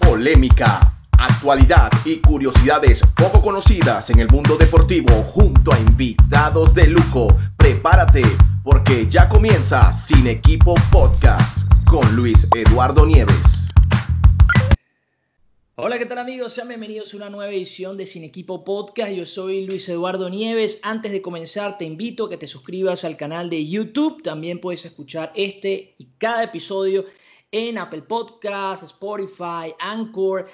polémica, actualidad y curiosidades poco conocidas en el mundo deportivo junto a invitados de lujo. Prepárate porque ya comienza Sin Equipo Podcast con Luis Eduardo Nieves. Hola, ¿qué tal amigos? Sean bienvenidos a una nueva edición de Sin Equipo Podcast. Yo soy Luis Eduardo Nieves. Antes de comenzar, te invito a que te suscribas al canal de YouTube. También puedes escuchar este y cada episodio en Apple Podcasts, Spotify, Anchor.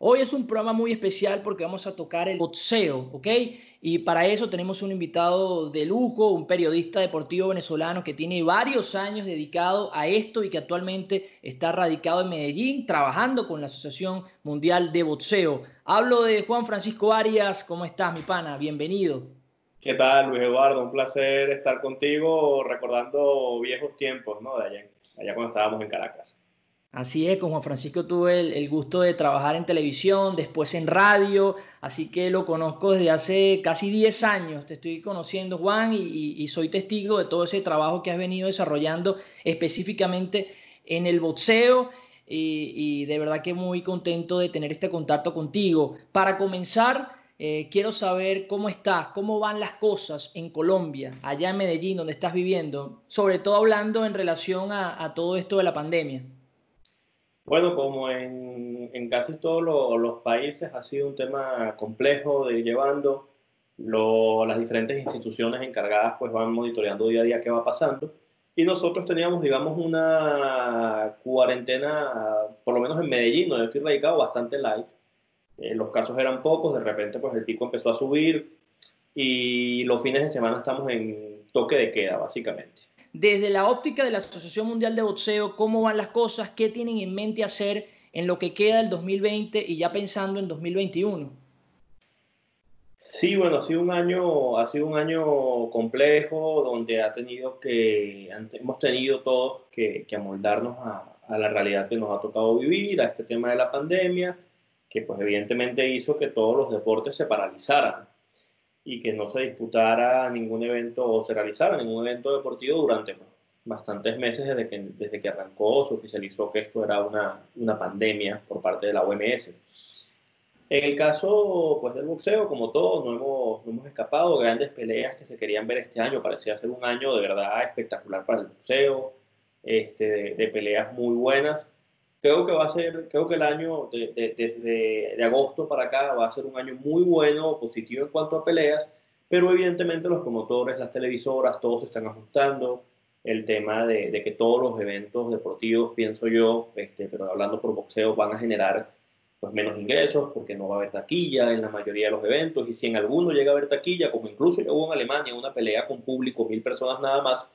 Hoy es un programa muy especial porque vamos a tocar el boxeo, ¿ok? Y para eso tenemos un invitado de lujo, un periodista deportivo venezolano que tiene varios años dedicado a esto y que actualmente está radicado en Medellín trabajando con la Asociación Mundial de Boxeo. Hablo de Juan Francisco Arias. ¿Cómo estás, mi pana? Bienvenido. ¿Qué tal, Luis Eduardo? Un placer estar contigo recordando viejos tiempos, ¿no? De allá, allá cuando estábamos en Caracas. Así es, con Juan Francisco tuve el, gusto de trabajar en televisión, después en radio, así que lo conozco desde hace casi 10 años. Te estoy conociendo, Juan, y, soy testigo de todo ese trabajo que has venido desarrollando específicamente en el boxeo. Y, de verdad que muy contento de tener este contacto contigo. Para comenzar, eh, quiero saber cómo estás, cómo van las cosas en Colombia, allá en Medellín, donde estás viviendo, sobre todo hablando en relación a todo esto de la pandemia. Bueno, como en, casi todos los países ha sido un tema complejo de ir llevando. las diferentes instituciones encargadas pues van monitoreando día a día qué va pasando. Y nosotros teníamos, digamos, una cuarentena, por lo menos en Medellín, donde estoy radicado, bastante light. Eh, los casos eran pocos, de repente pues el pico empezó a subir y los fines de semana estamos en toque de queda, básicamente desde la óptica de la Asociación Mundial de Boxeo, cómo van las cosas, qué tienen en mente hacer en lo que queda del 2020 y ya pensando en 2021. Sí, bueno, ha sido un año, ha sido un año complejo donde ha tenido que, hemos tenido todos que, amoldarnos a, a, la realidad que nos ha tocado vivir, a este tema de la pandemia, que pues evidentemente hizo que todos los deportes se paralizaran y que no se disputara ningún evento o se realizara ningún evento deportivo durante bastantes meses desde que, desde que arrancó, se oficializó que esto era una, una pandemia por parte de la OMS. En el caso pues, del boxeo, como todos, no hemos, no hemos escapado grandes peleas que se querían ver este año. Parecía ser un año de verdad espectacular para el boxeo, este, de peleas muy buenas creo que va a ser, creo que el año de, de, agosto para acá va a ser un año muy bueno, positivo en cuanto a peleas, pero evidentemente los promotores, las televisoras, todos se están ajustando. El tema de, que todos los eventos deportivos, pienso yo, este, pero hablando por boxeo, van a generar pues, menos ingresos porque no va a haber taquilla en la mayoría de los eventos y si en alguno llega a haber taquilla, como incluso ya hubo en Alemania una pelea con público, mil personas nada más,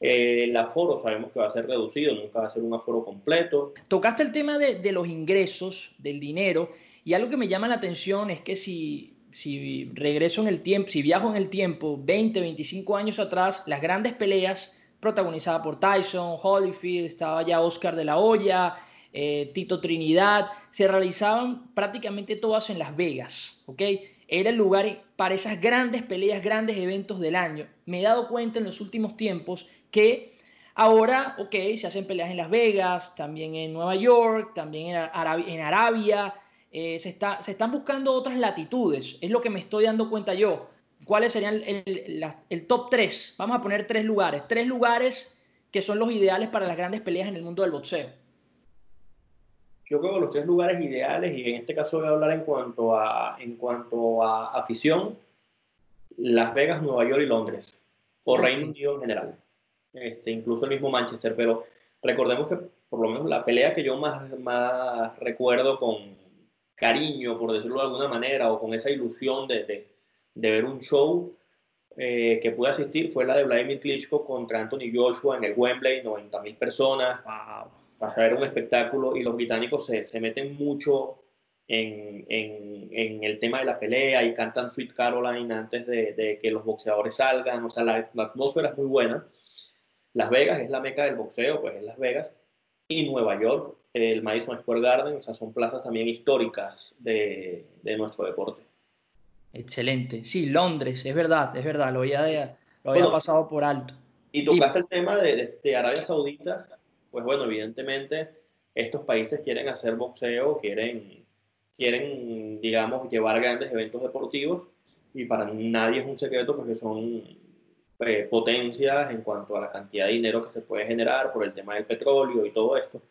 eh, el aforo sabemos que va a ser reducido, nunca va a ser un aforo completo. Tocaste el tema de, los ingresos, del dinero, y algo que me llama la atención es que si, si regreso en el tiempo, si viajo en el tiempo 20, 25 años atrás, las grandes peleas protagonizadas por Tyson, Holyfield, estaba ya Oscar de la Hoya, eh, Tito Trinidad, se realizaban prácticamente todas en Las Vegas, ¿ok? Era el lugar para esas grandes peleas, grandes eventos del año. Me he dado cuenta en los últimos tiempos que ahora, ok, se hacen peleas en Las Vegas, también en Nueva York, también en Arabia, eh, se, está, se están buscando otras latitudes, es lo que me estoy dando cuenta yo. ¿Cuáles serían el, el, top 3? Vamos a poner tres lugares, tres lugares que son los ideales para las grandes peleas en el mundo del boxeo. Yo creo que los tres lugares ideales, y en este caso voy a hablar en cuanto a, en cuanto a afición, Las Vegas, Nueva York y Londres, o Reino Unido en general este, incluso el mismo Manchester, pero recordemos que por lo menos la pelea que yo más, más recuerdo con cariño, por decirlo de alguna manera, o con esa ilusión de, de, de ver un show eh, que pude asistir fue la de Vladimir Klitschko contra Anthony Joshua en el Wembley, 90.000 personas, wow. para ver un espectáculo y los británicos se, se meten mucho en, en, en, el tema de la pelea y cantan Sweet Caroline antes de, de que los boxeadores salgan, o sea, la, la atmósfera es muy buena. Las Vegas es la meca del boxeo, pues en Las Vegas. Y Nueva York, el Madison Square Garden, o sea, son plazas también históricas de, de nuestro deporte. Excelente. Sí, Londres, es verdad, es verdad, lo había, lo había pasado por alto. Y tocaste el tema de, de, Arabia Saudita, pues bueno, evidentemente estos países quieren hacer boxeo, quieren, quieren, digamos, llevar grandes eventos deportivos y para nadie es un secreto porque son eh, potencias en cuanto a la cantidad de dinero que se puede generar por el tema del petróleo y todo esto.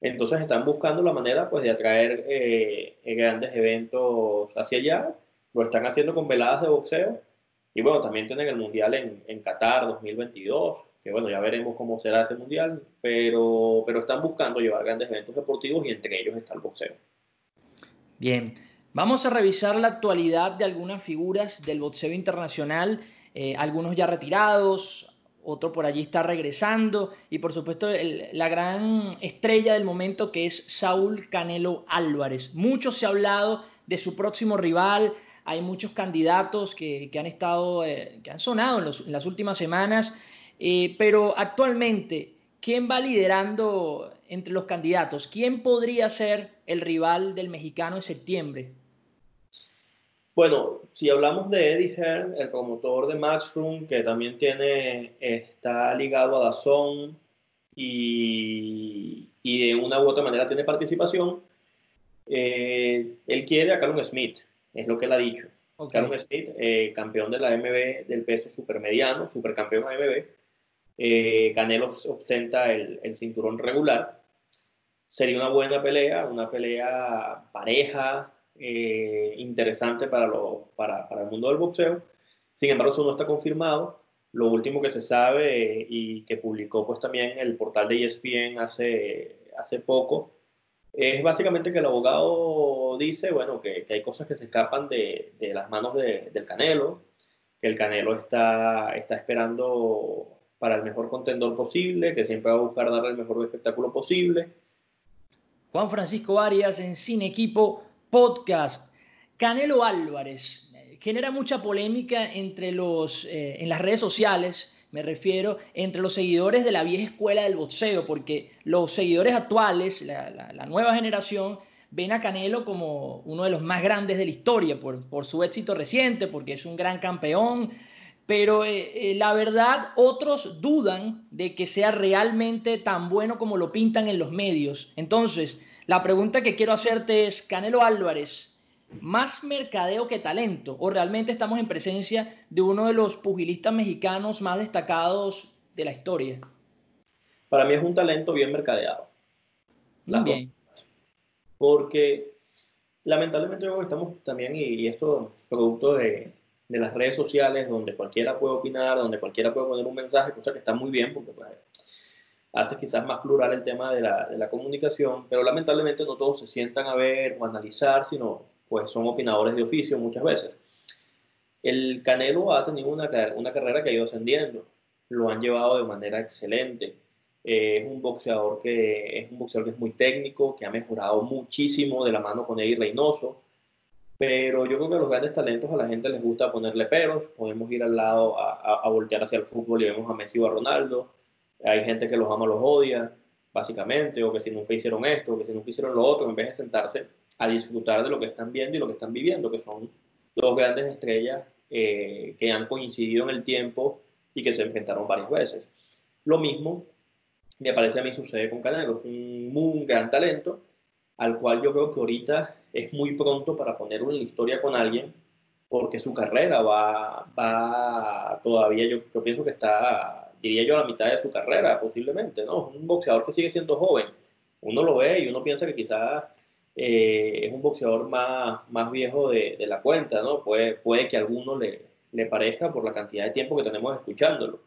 Entonces están buscando la manera pues, de atraer eh, grandes eventos hacia allá. Lo están haciendo con veladas de boxeo. Y bueno, también tienen el Mundial en, en Qatar 2022, que bueno, ya veremos cómo será este Mundial, pero, pero están buscando llevar grandes eventos deportivos y entre ellos está el boxeo. Bien, vamos a revisar la actualidad de algunas figuras del boxeo internacional, eh, algunos ya retirados, otro por allí está regresando y por supuesto la gran estrella del momento que es Saúl Canelo Álvarez. Mucho se ha hablado de su próximo rival, hay muchos candidatos que, han estado, eh, que han sonado en, las últimas semanas, eh, pero actualmente, ¿quién va liderando entre los candidatos? ¿Quién podría ser el rival del mexicano en septiembre? Bueno, si hablamos de Eddie Hearn, el promotor de Matchroom, que también tiene, está ligado a Dazón y, y de una u otra manera tiene participación, eh, él quiere a Callum Smith, es lo que él ha dicho. Callum Smith, eh, campeón de la MB del peso supermediano, supercampeón AMB. Eh, Canelo ostenta el, el cinturón regular. Sería una buena pelea, una pelea pareja, eh, interesante para, lo, para, para, el mundo del boxeo. Sin embargo, eso no está confirmado. Lo último que se sabe eh, y que publicó pues también el portal de ESPN hace, hace poco es básicamente que el abogado dice, bueno, que, que hay cosas que se escapan de, de las manos de, del Canelo, que el Canelo está, está esperando para el mejor contendor posible, que siempre va a buscar darle el mejor espectáculo posible. Juan Francisco Arias en Cine Equipo podcast. Canelo Álvarez eh, genera mucha polémica entre los, eh, en las redes sociales, me refiero, entre los seguidores de la vieja escuela del boxeo, porque los seguidores actuales, la, nueva generación, ven a Canelo como uno de los más grandes de la historia por, por su éxito reciente, porque es un gran campeón, pero eh, la verdad otros dudan de que sea realmente tan bueno como lo pintan en los medios. Entonces, la pregunta que quiero hacerte es, Canelo Álvarez, ¿más mercadeo que talento? ¿O realmente estamos en presencia de uno de los pugilistas mexicanos más destacados de la historia? Para mí es un talento bien mercadeado. bien. Porque lamentablemente estamos también, y, esto producto de, de, las redes sociales, donde cualquiera puede opinar, donde cualquiera puede poner un mensaje, cosa que está muy bien, porque pues, hace quizás más plural el tema de la, de la, comunicación, pero lamentablemente no todos se sientan a ver o analizar, sino pues son opinadores de oficio muchas veces. El Canelo ha tenido una, carrera que ha ido ascendiendo, lo han llevado de manera excelente. Eh, es un boxeador que es un boxeador que es muy técnico, que ha mejorado muchísimo de la mano con Eddie Reynoso, pero yo creo que los grandes talentos a la gente les gusta ponerle peros, podemos ir al lado a, a, a voltear hacia el fútbol y vemos a Messi o a Ronaldo, hay gente que los ama, los odia, básicamente, o que si nunca hicieron esto, o que si nunca hicieron lo otro, en vez de sentarse a disfrutar de lo que están viendo y lo que están viviendo, que son dos grandes estrellas eh, que han coincidido en el tiempo y que se enfrentaron varias veces. Lo mismo me parece a mí sucede con Canelo, un, un gran talento, al cual yo creo que ahorita es muy pronto para ponerlo en la historia con alguien, porque su carrera va, va todavía, yo, yo pienso que está diría yo, a la mitad de su carrera, posiblemente, ¿no? Un boxeador que sigue siendo joven. Uno lo ve y uno piensa que quizás eh, es un boxeador más, más viejo de, de, la cuenta, ¿no? Puede, puede que a alguno le, le parezca por la cantidad de tiempo que tenemos escuchándolo.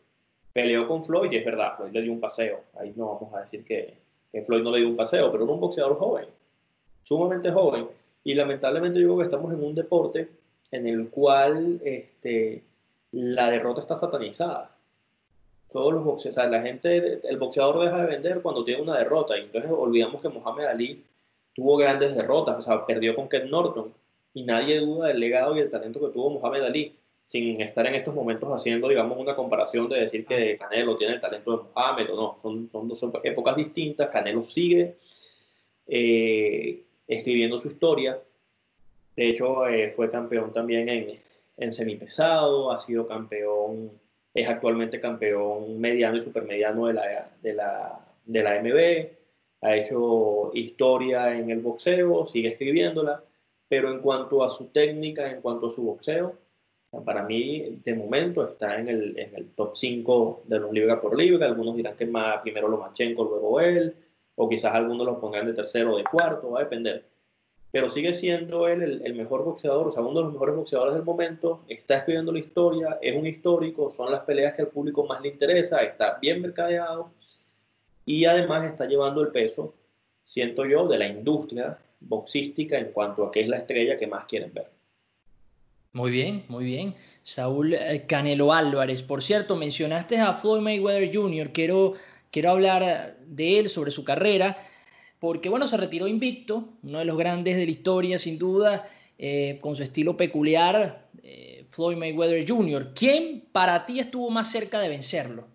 Peleó con Floyd y es verdad, Floyd le dio un paseo. Ahí no vamos a decir que, que Floyd no le dio un paseo, pero era un boxeador joven, sumamente joven. Y lamentablemente yo creo que estamos en un deporte en el cual este, la derrota está satanizada todos los boxeadores, la gente, el boxeador deja de vender cuando tiene una derrota. Y entonces olvidamos que Mohamed Ali tuvo grandes derrotas, o sea, perdió con Ken Norton. Y nadie duda del legado y el talento que tuvo Mohamed Ali, sin estar en estos momentos haciendo, digamos, una comparación de decir que Canelo tiene el talento de Mohamed o no. Son, son dos épocas distintas. Canelo sigue eh, escribiendo su historia. De hecho, eh, fue campeón también en, en semipesado, ha sido campeón es actualmente campeón mediano y supermediano de la, de la, de la MB. ha hecho historia en el boxeo, sigue escribiéndola, pero en cuanto a su técnica, en cuanto a su boxeo, para mí de momento está en el, en el top 5 de los libra por libra. Algunos dirán que más, primero Lomachenko, luego él, o quizás algunos lo pongan de tercero o de cuarto, va a depender. Pero sigue siendo él el, mejor boxeador, o sea, uno de los mejores boxeadores del momento, está escribiendo la historia, es un histórico, son las peleas que al público más le interesa, está bien mercadeado y además está llevando el peso, siento yo, de la industria boxística en cuanto a qué es la estrella que más quieren ver. Muy bien, muy bien. Saúl eh, Canelo Álvarez. Por cierto, mencionaste a Floyd Mayweather Jr. Quiero, quiero hablar de él, sobre su carrera, porque bueno, se retiró invicto, uno de los grandes de la historia, sin duda, eh, con su estilo peculiar, eh, Floyd Mayweather Jr. ¿Quién para ti estuvo más cerca de vencerlo?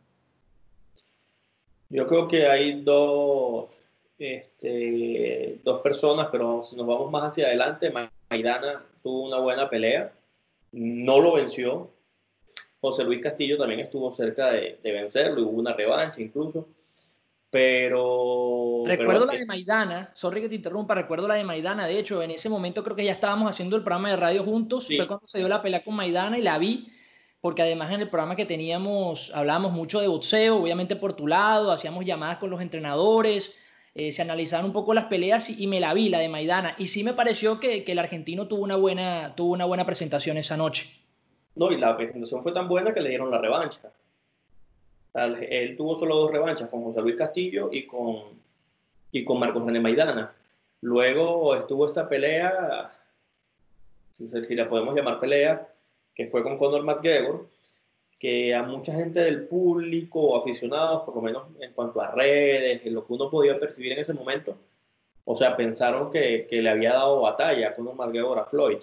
Yo creo que hay dos, este, dos personas, pero si nos vamos más hacia adelante, Maidana tuvo una buena pelea, no lo venció. José Luis Castillo también estuvo cerca de, vencerlo y hubo una revancha incluso. Pero. Recuerdo la de Maidana, sorry que te interrumpa, recuerdo la de Maidana. De hecho, en ese momento creo que ya estábamos haciendo el programa de radio juntos. Fue cuando se dio la pelea con Maidana y la vi porque además en el programa que teníamos hablábamos mucho de boxeo, obviamente por tu lado, hacíamos llamadas con los entrenadores, eh, se analizaban un poco las peleas y, me la vi, la de Maidana, y sí me pareció que, que, el argentino tuvo una, buena, tuvo una buena presentación esa noche. No, y la presentación fue tan buena que le dieron la revancha. Él tuvo solo dos revanchas, con José Luis Castillo y con, y con Marcos René Maidana. Luego estuvo esta pelea, si, si la podemos llamar pelea, que fue con Conor McGregor, que a mucha gente del público o aficionados, por lo menos en cuanto a redes, en lo que uno podía percibir en ese momento, o sea, pensaron que, que le había dado batalla a Conor McGregor a Floyd.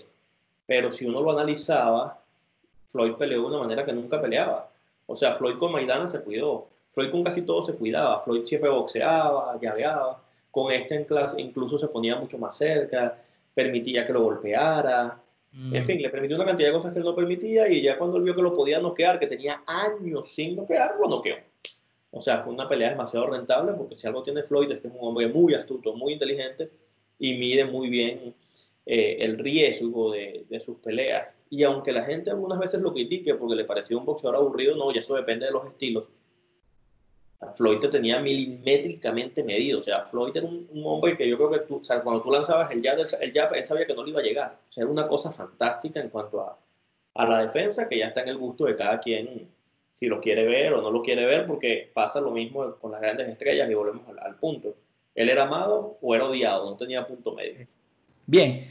Pero si uno lo analizaba, Floyd peleó de una manera que nunca peleaba. O sea, Floyd con Maidana se cuidó. Floyd con casi todo se cuidaba. Floyd siempre boxeaba, llaveaba. Con este en clase incluso se ponía mucho más cerca, permitía que lo golpeara. En fin, le permitió una cantidad de cosas que él no permitía y ya cuando él vio que lo podía noquear, que tenía años sin noquear, lo noqueó. O sea, fue una pelea demasiado rentable porque si algo tiene Floyd es que es un hombre muy astuto, muy inteligente y mide muy bien eh, el riesgo de, de, sus peleas. Y aunque la gente algunas veces lo critique porque le parecía un boxeador aburrido, no, ya eso depende de los estilos. Floyd te tenía milimétricamente medido. O sea, Floyd era un, hombre que yo creo que cuando tú lanzabas el jab, el jab, él sabía que no le iba a llegar. O sea, era una cosa fantástica en cuanto a, a la defensa, que ya está en el gusto de cada quien, si lo quiere ver o no lo quiere ver, porque pasa lo mismo con las grandes estrellas y volvemos al, al punto. Él era amado o era odiado, no tenía punto medio. Bien,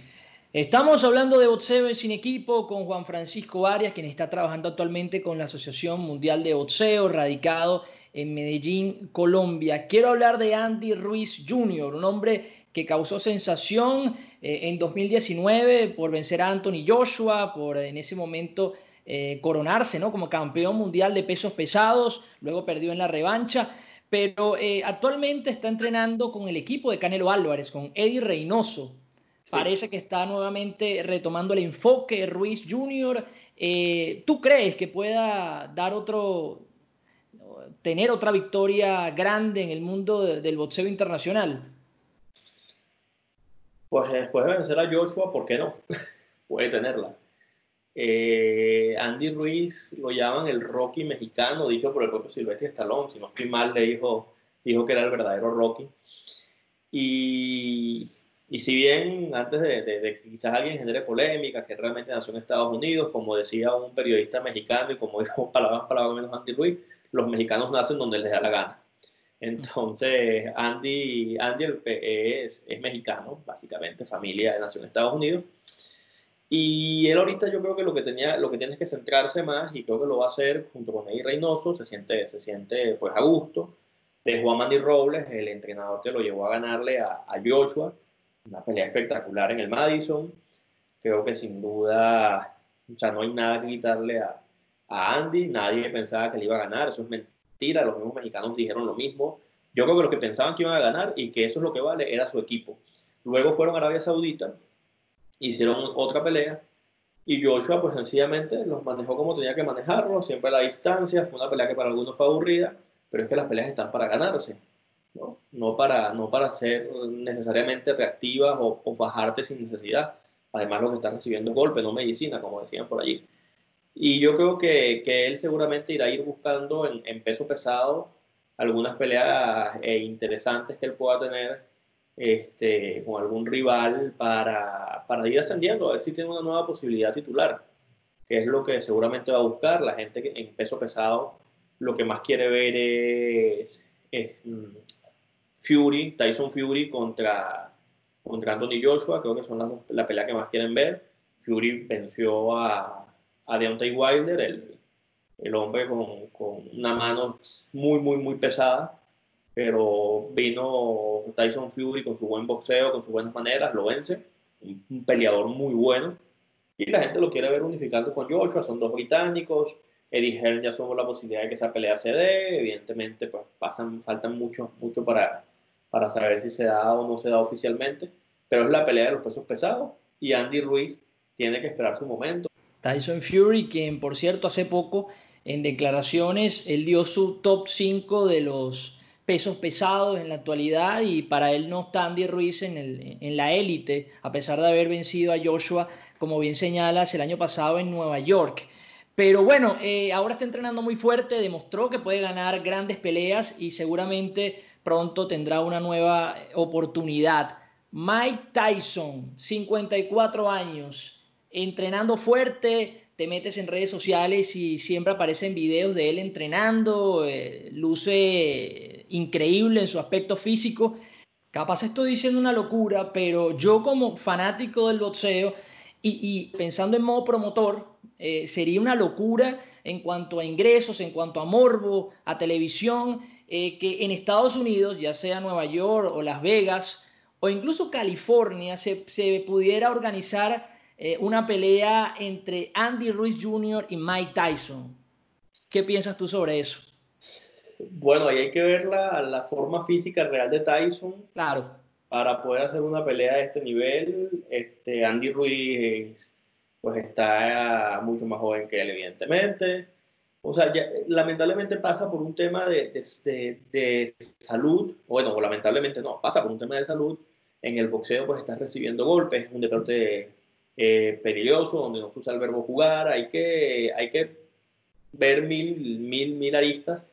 Estamos hablando de boxeo sin equipo con Juan Francisco Arias, quien está trabajando actualmente con la Asociación Mundial de Boxeo, radicado en Medellín, Colombia. Quiero hablar de Andy Ruiz Jr., un hombre que causó sensación eh, en 2019 por vencer a Anthony Joshua, por en ese momento eh, coronarse como campeón mundial de pesos pesados, luego perdió en la revancha, pero eh, actualmente está entrenando con el equipo de Canelo Álvarez, con Eddie Reynoso. Parece que está nuevamente retomando el enfoque Ruiz Jr. ¿Tú crees que pueda dar otro, tener otra victoria grande en el mundo del boxeo internacional? Pues después de vencer a Joshua, ¿por qué no? Puede tenerla. Eh, Andy Ruiz lo llaman el Rocky mexicano, dicho por el propio Silvestre Stallone, si no estoy mal, le dijo, dijo que era el verdadero Rocky. Y, y si bien antes de, que quizás alguien genere polémica, que realmente nació en Estados Unidos, como decía un periodista mexicano y como dijo palabras, palabras menos Andy Ruiz, los mexicanos nacen donde les da la gana. Entonces, Andy, Andy es, es mexicano, básicamente, familia, nació en Estados Unidos. Y él ahorita yo creo que lo que, tenía, lo que tiene es que centrarse más, y creo que lo va a hacer junto con Eddie Reynoso, se siente, se siente pues a gusto. De Juan Mandy Robles, el entrenador que lo llevó a ganarle a, a Joshua, una pelea espectacular en el Madison. Creo que sin duda, o sea, no hay nada que quitarle a, a Andy, nadie pensaba que le iba a ganar, eso es mentira, los mismos mexicanos dijeron lo mismo. Yo creo que los que pensaban que iban a ganar y que eso es lo que vale era su equipo. Luego fueron a Arabia Saudita, hicieron otra pelea y Joshua pues sencillamente los manejó como tenía que manejarlo, siempre a la distancia, fue una pelea que para algunos fue aburrida, pero es que las peleas están para ganarse. ¿No? Para, no para ser necesariamente atractivas o, o bajarte sin necesidad. Además, lo que están recibiendo es golpe, no medicina, como decían por allí. Y yo creo que, que él seguramente irá a ir buscando en, en peso pesado algunas peleas eh, interesantes que él pueda tener este, con algún rival para, para, ir ascendiendo, a ver si tiene una nueva posibilidad titular, que es lo que seguramente va a buscar la gente que en peso pesado. Lo que más quiere ver es, mm, Fury, Tyson Fury contra, contra Anthony Joshua, creo que son las, la pelea que más quieren ver. Fury venció a, a Deontay Wilder, el, el hombre con, con, una mano muy, muy, muy pesada, pero vino Tyson Fury con su buen boxeo, con sus buenas maneras, lo vence, un, peleador muy bueno, y la gente lo quiere ver unificando con Joshua, son dos británicos, Eddie Hearn ya somos la posibilidad de que esa pelea se dé, evidentemente pues pasan, faltan mucho, mucho para, para saber si se da o no se da oficialmente, pero es la pelea de los pesos pesados, y Andy Ruiz tiene que esperar su momento. Tyson Fury, quien por cierto hace poco en declaraciones, él dio su top 5 de los pesos pesados en la actualidad y para él no está Andy Ruiz en, el, en la élite, a pesar de haber vencido a Joshua, como bien señalas, el año pasado en Nueva York. Pero bueno, eh, ahora está entrenando muy fuerte, demostró que puede ganar grandes peleas y seguramente pronto tendrá una nueva oportunidad. Mike Tyson, 54 años, entrenando fuerte, te metes en redes sociales y siempre aparecen videos de él entrenando, eh, luce increíble en su aspecto físico. Capaz estoy diciendo una locura, pero yo como fanático del boxeo y, pensando en modo promotor, eh, sería una locura en cuanto a ingresos, en cuanto a morbo, a televisión, eh, que en Estados Unidos, ya sea Nueva York o Las Vegas o incluso California, se, se pudiera organizar eh, una pelea entre Andy Ruiz Jr. y Mike Tyson. ¿Qué piensas tú sobre eso? Bueno, ahí hay que ver la, la forma física real de Tyson. Claro. Para poder hacer una pelea de este nivel, este, Andy Ruiz pues está mucho más joven que él, evidentemente. O sea, lamentablemente pasa por un tema de, de, de, salud, bueno, lamentablemente no, pasa por un tema de salud. En el boxeo pues estás recibiendo golpes, es un deporte eh, peligroso, donde no se usa el verbo jugar, hay que, hay que ver mil, mil, mil aristas.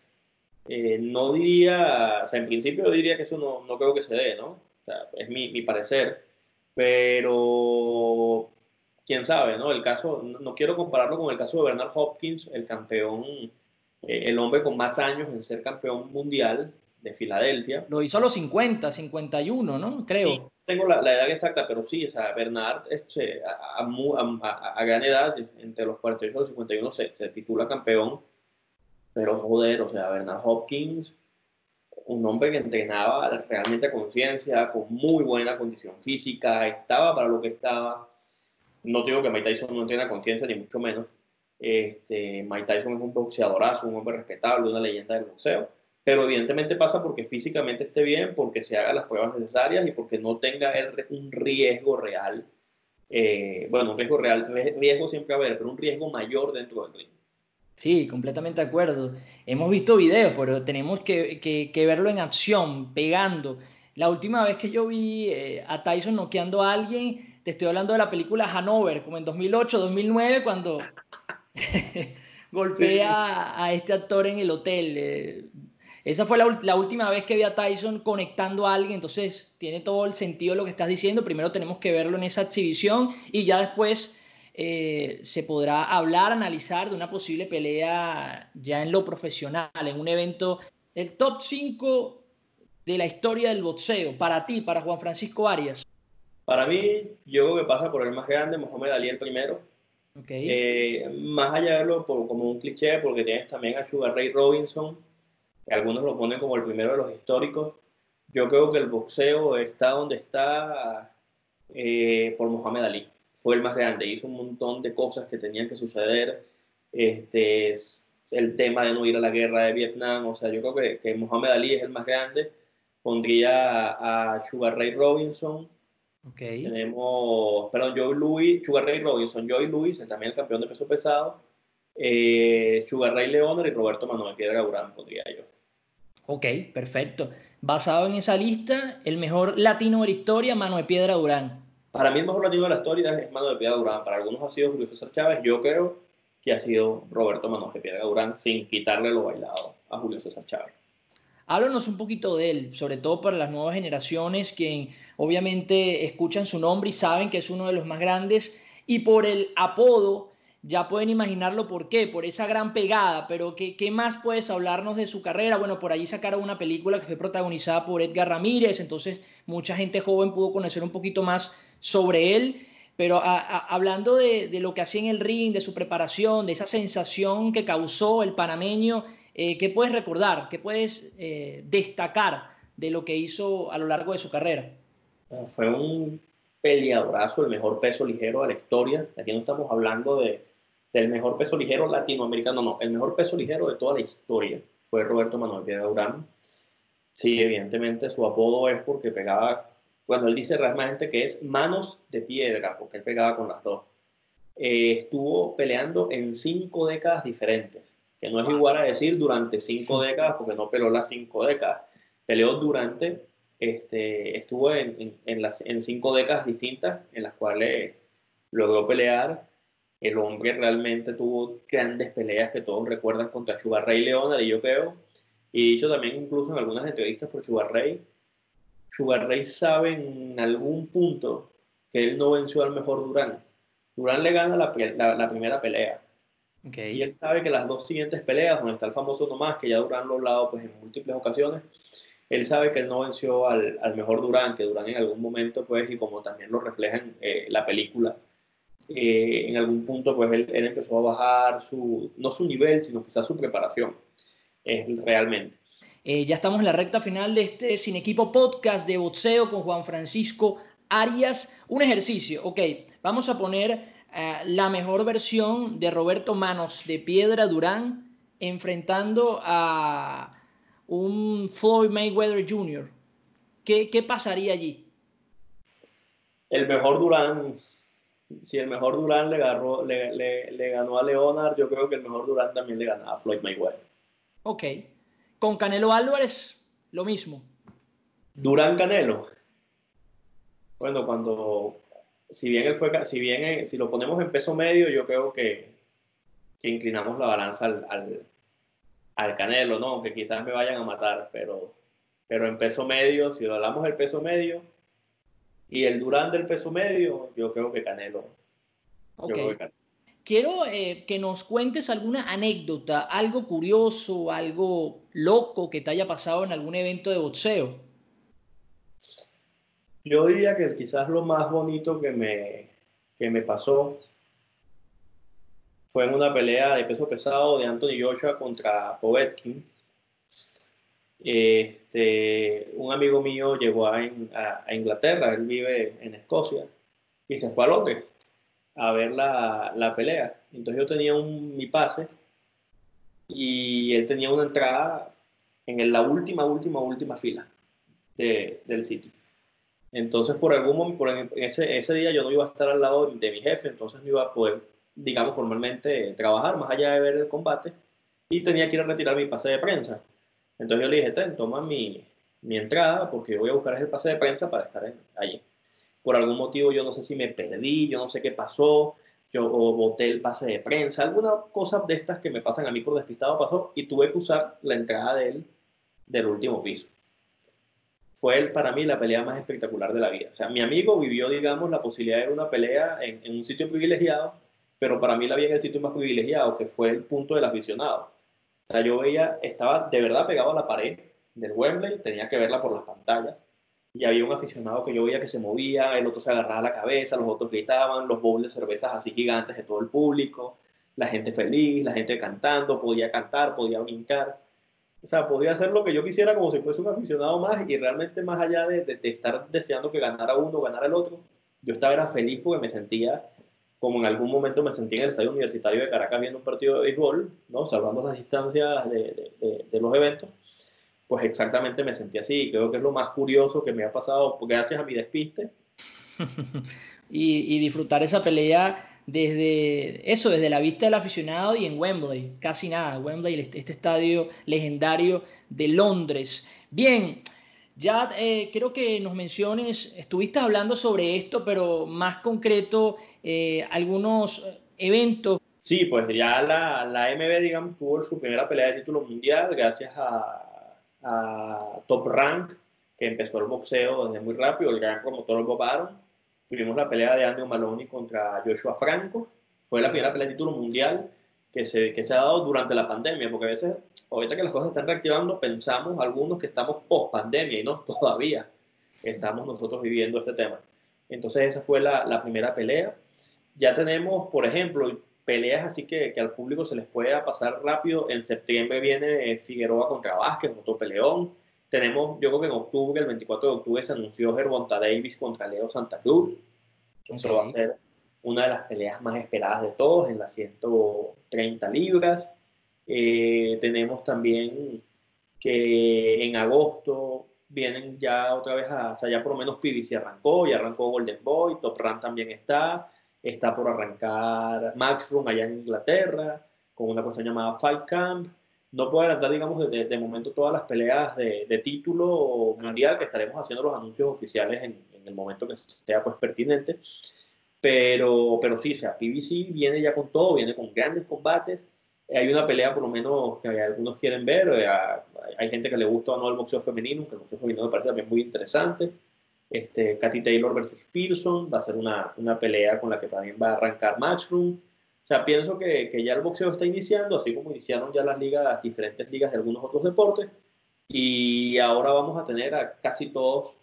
Eh, no diría, o sea, en principio diría que eso no, no creo que se dé, ¿no? O sea, es mi, mi, parecer, pero quién sabe, ¿no? El caso, no, quiero compararlo con el caso de Bernard Hopkins, el campeón, eh, el hombre con más años en ser campeón mundial de Filadelfia. Lo hizo a los 50, 51, ¿no? Creo tengo la, edad exacta, pero sí, o sea, Bernard este, a, a, a, gran edad, entre los 48 y los 51, se, se, titula campeón. Pero joder, o sea, Bernard Hopkins, un hombre que entrenaba realmente a conciencia, con muy buena condición física, estaba para lo que estaba. No digo que Mike Tyson no entrena a conciencia, ni mucho menos. Este, Mike Tyson es un boxeadorazo, un hombre respetable, una leyenda del boxeo pero evidentemente pasa porque físicamente esté bien, porque se haga las pruebas necesarias y porque no tenga un riesgo real. Eh, bueno, un riesgo real, riesgo siempre va a haber, pero un riesgo mayor dentro del ring. Sí, completamente de acuerdo. Hemos visto videos, pero tenemos que, que, verlo en acción, pegando. La última vez que yo vi eh, a Tyson noqueando a alguien, te estoy hablando de la película Hanover, como en 2008, 2009, cuando golpea a este actor en el hotel. Eh, esa fue la, última vez que vi a Tyson conectando a alguien, entonces tiene todo el sentido lo que estás diciendo. Primero tenemos que verlo en esa exhibición y ya después eh, se podrá hablar, analizar de una posible pelea ya en lo profesional, en un evento, el top 5 de la historia del boxeo, para ti, para Juan Francisco Arias. Para mí, yo creo que pasa por el más grande, Mohamed Ali el primero. Okay. Eh, más allá de verlo por, como un cliché, porque tienes también a Sugar Ray Robinson, algunos lo ponen como el primero de los históricos. Yo creo que el boxeo está donde está eh, por Mohamed Ali. Fue el más grande, hizo un montón de cosas que tenían que suceder. Este, el tema de no ir a la guerra de Vietnam, o sea, yo creo que, que Mohamed Ali es el más grande. Pondría a, Sugar Ray Robinson. Okay. Tenemos, perdón, Joey Louis, Sugar Ray Robinson, Joey Louis, también el campeón de peso pesado. Eh, Sugar Ray Leonard y Roberto Manuel Piedra Gaurán, pondría yo. Ok, perfecto. Basado en esa lista, el mejor latino de la historia, Mano de Piedra Durán. Para mí el mejor latino de la historia es Mano de Piedra Durán. Para algunos ha sido Julio César Chávez. Yo creo que ha sido Roberto Mano de Piedra Durán, sin quitarle lo bailado a Julio César Chávez. Háblanos un poquito de él, sobre todo para las nuevas generaciones que obviamente escuchan su nombre y saben que es uno de los más grandes y por el apodo ya pueden imaginarlo por qué, por esa gran pegada, pero ¿qué, ¿qué, más puedes hablarnos de su carrera? Bueno, por allí sacaron una película que fue protagonizada por Edgar Ramírez, entonces mucha gente joven pudo conocer un poquito más sobre él, pero hablando de, de, lo que hacía en el ring, de su preparación, de esa sensación que causó el panameño, eh, ¿qué puedes recordar? ¿Qué puedes eh, destacar de lo que hizo a lo largo de su carrera? Fue un peleadorazo, el mejor peso ligero de la historia. Aquí no estamos hablando de del mejor peso ligero latinoamericano, no, el mejor peso ligero de toda la historia fue Roberto Manuel Piedra Durán. Sí, evidentemente su apodo es porque pegaba, cuando él dice realmente que es manos de piedra, porque él pegaba con las dos. Eh, estuvo peleando en cinco décadas diferentes, que no es igual a decir durante cinco décadas, porque no peleó las cinco décadas, peleó durante, este, estuvo en, en, las, en cinco décadas distintas, en las cuales logró pelear el hombre realmente tuvo grandes peleas que todos recuerdan contra Sugar Ray Leonard y yo creo, y dicho también incluso en algunas entrevistas por Sugar Ray sabe en algún punto que él no venció al mejor Durán. Durán le gana la, primera pelea. Y él sabe que las dos siguientes peleas, donde está el famoso nomás, que ya Durán lo ha hablado pues, en múltiples ocasiones, él sabe que él no venció al, mejor Durán, que Durán en algún momento, pues, y como también lo refleja en eh, la película, eh, en algún punto pues él, empezó a bajar su, no su nivel, sino quizás su preparación realmente. Eh, ya estamos en la recta final de este Sin Equipo Podcast de boxeo con Juan Francisco Arias. Un ejercicio, ok, vamos a poner eh, la mejor versión de Roberto Manos de Piedra Durán enfrentando a un Floyd Mayweather Jr. ¿Qué, qué pasaría allí? El mejor Durán si el mejor Durán le, ganó, le, ganó a Leonard, yo creo que el mejor Durán también le ganó a Floyd Mayweather. Ok. Con Canelo Álvarez, lo mismo. Durán Canelo. Bueno, cuando, si bien él fue, si bien, si lo ponemos en peso medio, yo creo que, que inclinamos la balanza al, al, Canelo, ¿no? Que quizás me vayan a matar, pero, pero en peso medio, si lo hablamos del peso medio, y el Durán del peso medio, yo creo que Canelo. Quiero eh, que nos cuentes alguna anécdota, algo curioso, algo loco que te haya pasado en algún evento de boxeo. Yo diría que quizás lo más bonito que me, que me pasó fue en una pelea de peso pesado de Anthony Joshua contra Povetkin este, un amigo mío llegó a, Inglaterra, él vive en Escocia, y se fue a Londres a ver la, pelea. Entonces yo tenía un, mi pase y él tenía una entrada en la última, última, última fila del sitio. Entonces, por algún momento, por ese, ese día yo no iba a estar al lado de mi jefe, entonces no iba a poder, digamos, formalmente trabajar más allá de ver el combate y tenía que ir a retirar mi pase de prensa. Entonces yo le dije, ten, toma mi, mi entrada porque voy a buscar ese pase de prensa para estar allí. Por algún motivo yo no sé si me perdí, yo no sé qué pasó, yo boté el pase de prensa, alguna cosa de estas que me pasan a mí por despistado pasó y tuve que usar la entrada de él del último piso. Fue él, para mí la pelea más espectacular de la vida. O sea, mi amigo vivió, digamos, la posibilidad de una pelea en, en un sitio privilegiado, pero para mí la vi en el sitio más privilegiado, que fue el punto del aficionado o sea, yo veía, estaba de verdad pegado a la pared del Wembley, tenía que verla por las pantallas. Y había un aficionado que yo veía que se movía, el otro se agarraba la cabeza, los otros gritaban, los bowls de cervezas así gigantes de todo el público, la gente feliz, la gente cantando, podía cantar, podía brincar. O sea, podía hacer lo que yo quisiera como si fuese un aficionado más y realmente más allá de, de, de estar deseando que ganara uno o ganara el otro, yo estaba era feliz porque me sentía como en algún momento me sentí en el Estadio Universitario de Caracas viendo un partido de béisbol, ¿no? salvando las distancias de, de, los eventos, pues exactamente me sentí así. Creo que es lo más curioso que me ha pasado gracias a mi despiste. y, y, disfrutar esa pelea desde eso, desde la vista del aficionado y en Wembley, casi nada, Wembley, este, este estadio legendario de Londres. Bien, ya eh, creo que nos menciones, estuviste hablando sobre esto, pero más concreto, eh, algunos eventos. Sí, pues ya la, la MB, digamos, tuvo su primera pelea de título mundial gracias a, a Top Rank, que empezó el boxeo desde muy rápido, el gran promotor Bob Arum. Tuvimos la pelea de Andy Maloney contra Joshua Franco. Fue la primera pelea de título mundial que se, que se ha dado durante la pandemia, porque a veces, ahorita que las cosas están reactivando, pensamos algunos que estamos post pandemia y no, todavía estamos nosotros viviendo este tema. Entonces esa fue la, la primera pelea. Ya tenemos, por ejemplo, peleas así que, que, al público se les pueda pasar rápido. En septiembre viene Figueroa contra Vázquez, otro peleón. Tenemos, yo creo que en octubre, el 24 de octubre, se anunció Gervonta Davis contra Leo Santa Cruz. Eso va a ser una de las peleas más esperadas de todos, en las 130 libras. Eh, tenemos también que en agosto vienen ya otra vez a, o sea, ya por lo menos PBC arrancó, ya arrancó Golden Boy, Top Run también está, está por arrancar Maxroom allá en Inglaterra, con una cuestión llamada Fight Camp, no puedo adelantar, digamos, de, de, momento todas las peleas de, de, título mundial que estaremos haciendo los anuncios oficiales en, en, el momento que sea pues pertinente. Pero, pero sí, o sea, PBC viene ya con todo, viene con grandes combates. Hay una pelea, por lo menos, que algunos quieren ver. Eh, hay gente que le gusta o no el boxeo femenino, que el boxeo femenino me parece también muy interesante. Este, Katy Taylor versus Pearson va a ser una, una pelea con la que también va a arrancar Matchroom. O sea, pienso que, que, ya el boxeo está iniciando, así como iniciaron ya las diferentes ligas de algunos otros deportes, y ahora vamos a tener a casi todos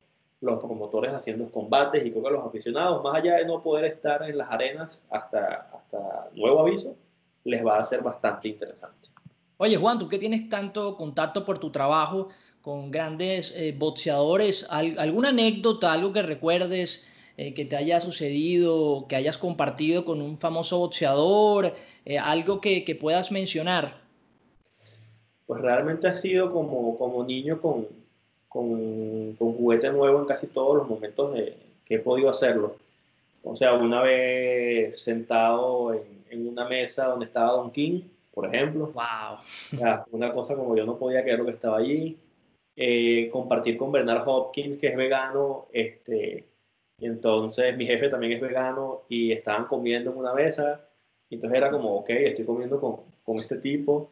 los promotores haciendo combates y creo que los aficionados, más allá de no poder estar en las arenas hasta, hasta nuevo aviso, les va a ser bastante interesante. Oye, Juan, tú que tienes tanto contacto por tu trabajo con grandes eh, boxeadores, ¿alguna anécdota, algo que recuerdes? eh, que te haya sucedido, que hayas compartido con un famoso boxeador, eh, algo que, que, puedas mencionar. Pues realmente ha sido como, como niño con, con, con, juguete nuevo en casi todos los momentos de, que he podido hacerlo. O sea, una vez sentado en, en una mesa donde estaba Don King, por ejemplo. Wow. O sea, una cosa como yo no podía creer lo que estaba allí. Eh, compartir con Bernard Hopkins, que es vegano, este, y entonces mi jefe también es vegano y estaban comiendo en una mesa. Y entonces era como, ok, estoy comiendo con, con este tipo.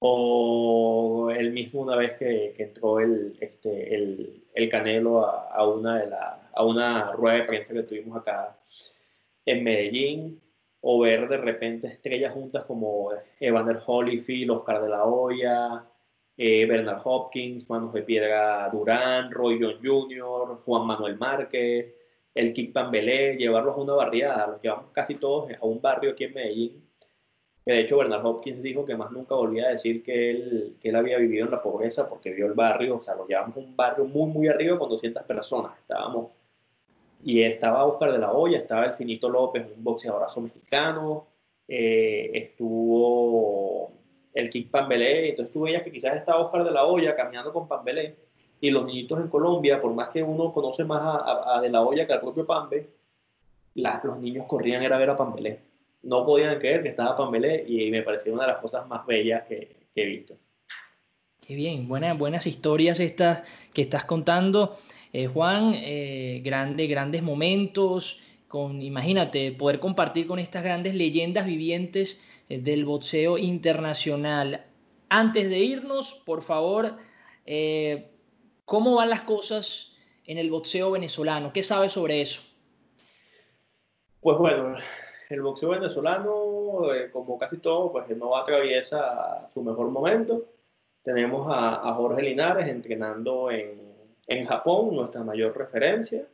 O él mismo una vez que, que entró el, este, el, el Canelo a, a, una de la, a una rueda de prensa que tuvimos acá en Medellín. O ver de repente estrellas juntas como Evander Holyfield, Oscar de la Hoya, eh, Bernard Hopkins, Manos de Piedra Durán, Roy John Jr., Juan Manuel Márquez el Kick Pambelé, llevarlos a una barriada, los llevamos casi todos a un barrio aquí en Medellín. De hecho Bernard Hopkins dijo que más nunca volvía a decir que él, que él había vivido en la pobreza porque vio el barrio, o sea, lo llevamos a un barrio muy, muy arriba con 200 personas. Estábamos, y estaba Oscar de la Hoya, estaba el Finito López, un boxeadorazo mexicano, eh, estuvo el Kick Pambelé, entonces tú veías que quizás estaba Oscar de la Hoya caminando con Pambelé y los niñitos en Colombia, por más que uno conoce más a, De La Hoya que al propio Pambe, las, los niños corrían era ver a Pambelé. No podían creer que estaba Pambelé y me pareció una de las cosas más bellas que, que he visto. Qué bien, buenas, buenas historias estas que estás contando. Eh, Juan, eh, grande, grandes momentos, con, imagínate, poder compartir con estas grandes leyendas vivientes eh, del boxeo internacional. Antes de irnos, por favor, eh, ¿Cómo van las cosas en el boxeo venezolano? ¿Qué sabes sobre eso? Pues bueno, el boxeo venezolano, eh, como casi todo, pues no atraviesa su mejor momento. Tenemos a, a Jorge Linares entrenando en, en, Japón, nuestra mayor referencia,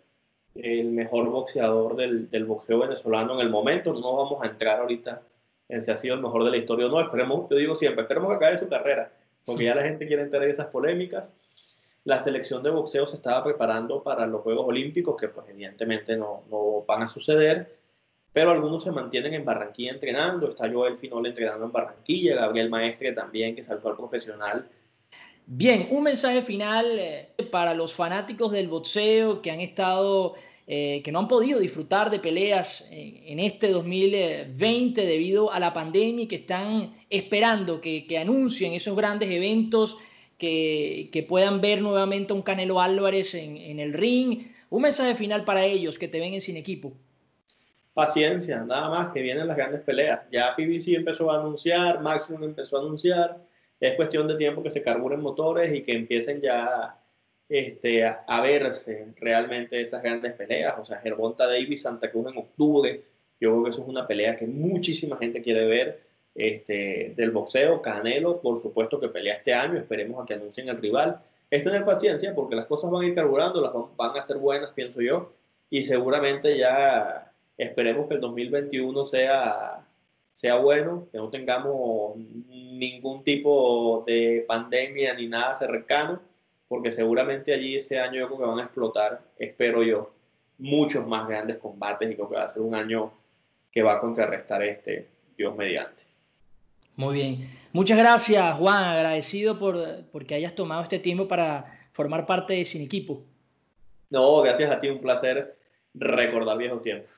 el mejor boxeador del, del, boxeo venezolano en el momento. No vamos a entrar ahorita en si ha sido el mejor de la historia o no. Esperemos, yo digo siempre, esperemos que acabe su carrera, porque ya la gente quiere entrar en esas polémicas la selección de boxeo se estaba preparando para los Juegos Olímpicos, que pues evidentemente no, no van a suceder, pero algunos se mantienen en Barranquilla entrenando, está Joel Finol entrenando en Barranquilla, Gabriel Maestre también, que saltó al profesional. Bien, un mensaje final eh, para los fanáticos del boxeo que han estado eh, que no han podido disfrutar de peleas en, este 2020 debido a la pandemia y que están esperando que, anuncien esos grandes eventos, que, puedan ver nuevamente a un Canelo Álvarez en, en el ring. Un mensaje final para ellos que te ven en Sin Equipo paciencia, nada más que vienen las grandes peleas. Ya PBC empezó a anunciar, Maximum empezó a anunciar, es cuestión de tiempo que se carburen motores y que empiecen ya este, a, verse realmente esas grandes peleas. O sea, Gervonta Davis, Santa Cruz en octubre, yo creo que eso es una pelea que muchísima gente quiere ver. Este, del boxeo, Canelo, por supuesto que pelea este año, esperemos a que anuncien el rival. Es tener paciencia porque las cosas van a ir carburando, las van a ser buenas, pienso yo, y seguramente ya Esperemos que el 2021 sea, sea bueno, que no tengamos ningún tipo de pandemia ni nada cercano, porque seguramente allí ese año yo creo que van a explotar, espero yo, muchos más grandes combates y creo que va a ser un año que va a contrarrestar este, Dios mediante. Muy bien. Muchas gracias, Juan. Agradecido por porque hayas tomado este tiempo para formar parte de Sin Equipo. No, gracias a ti, un placer recordar viejos tiempos.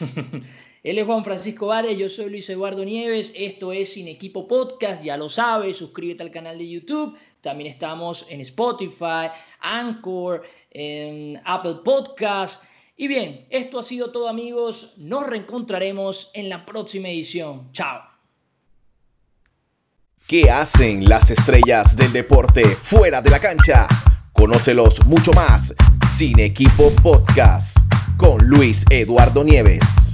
Él es Juan Francisco Vares, yo soy Luis Eduardo Nieves, esto es Sin Equipo Podcast, ya lo sabes, suscríbete al canal de YouTube, también estamos en Spotify, Anchor, en Apple Podcast. Y bien, esto ha sido todo amigos, nos reencontraremos en la próxima edición. Chao. ¿Qué hacen las estrellas del deporte fuera de la cancha? Conócelos mucho más. Sin Equipo Podcast con Luis Eduardo Nieves.